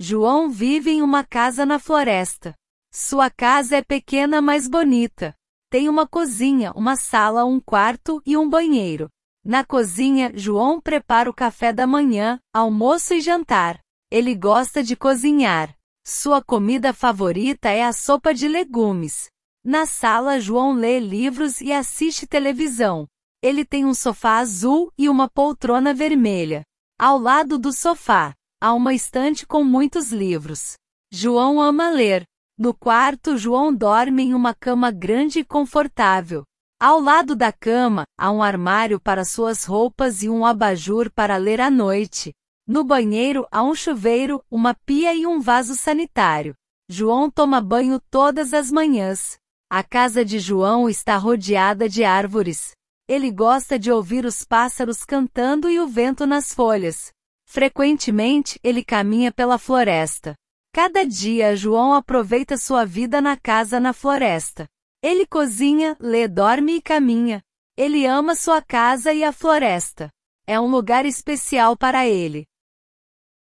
João vive em uma casa na floresta. Sua casa é pequena mas bonita. Tem uma cozinha, uma sala, um quarto e um banheiro. Na cozinha, João prepara o café da manhã, almoço e jantar. Ele gosta de cozinhar. Sua comida favorita é a sopa de legumes. Na sala, João lê livros e assiste televisão. Ele tem um sofá azul e uma poltrona vermelha. Ao lado do sofá, há uma estante com muitos livros. João ama ler. No quarto, João dorme em uma cama grande e confortável. Ao lado da cama, há um armário para suas roupas e um abajur para ler à noite. No banheiro há um chuveiro, uma pia e um vaso sanitário. João toma banho todas as manhãs. A casa de João está rodeada de árvores. Ele gosta de ouvir os pássaros cantando e o vento nas folhas. Frequentemente, ele caminha pela floresta. Cada dia, João aproveita sua vida na casa na floresta. Ele cozinha, lê, dorme e caminha. Ele ama sua casa e a floresta. É um lugar especial para ele.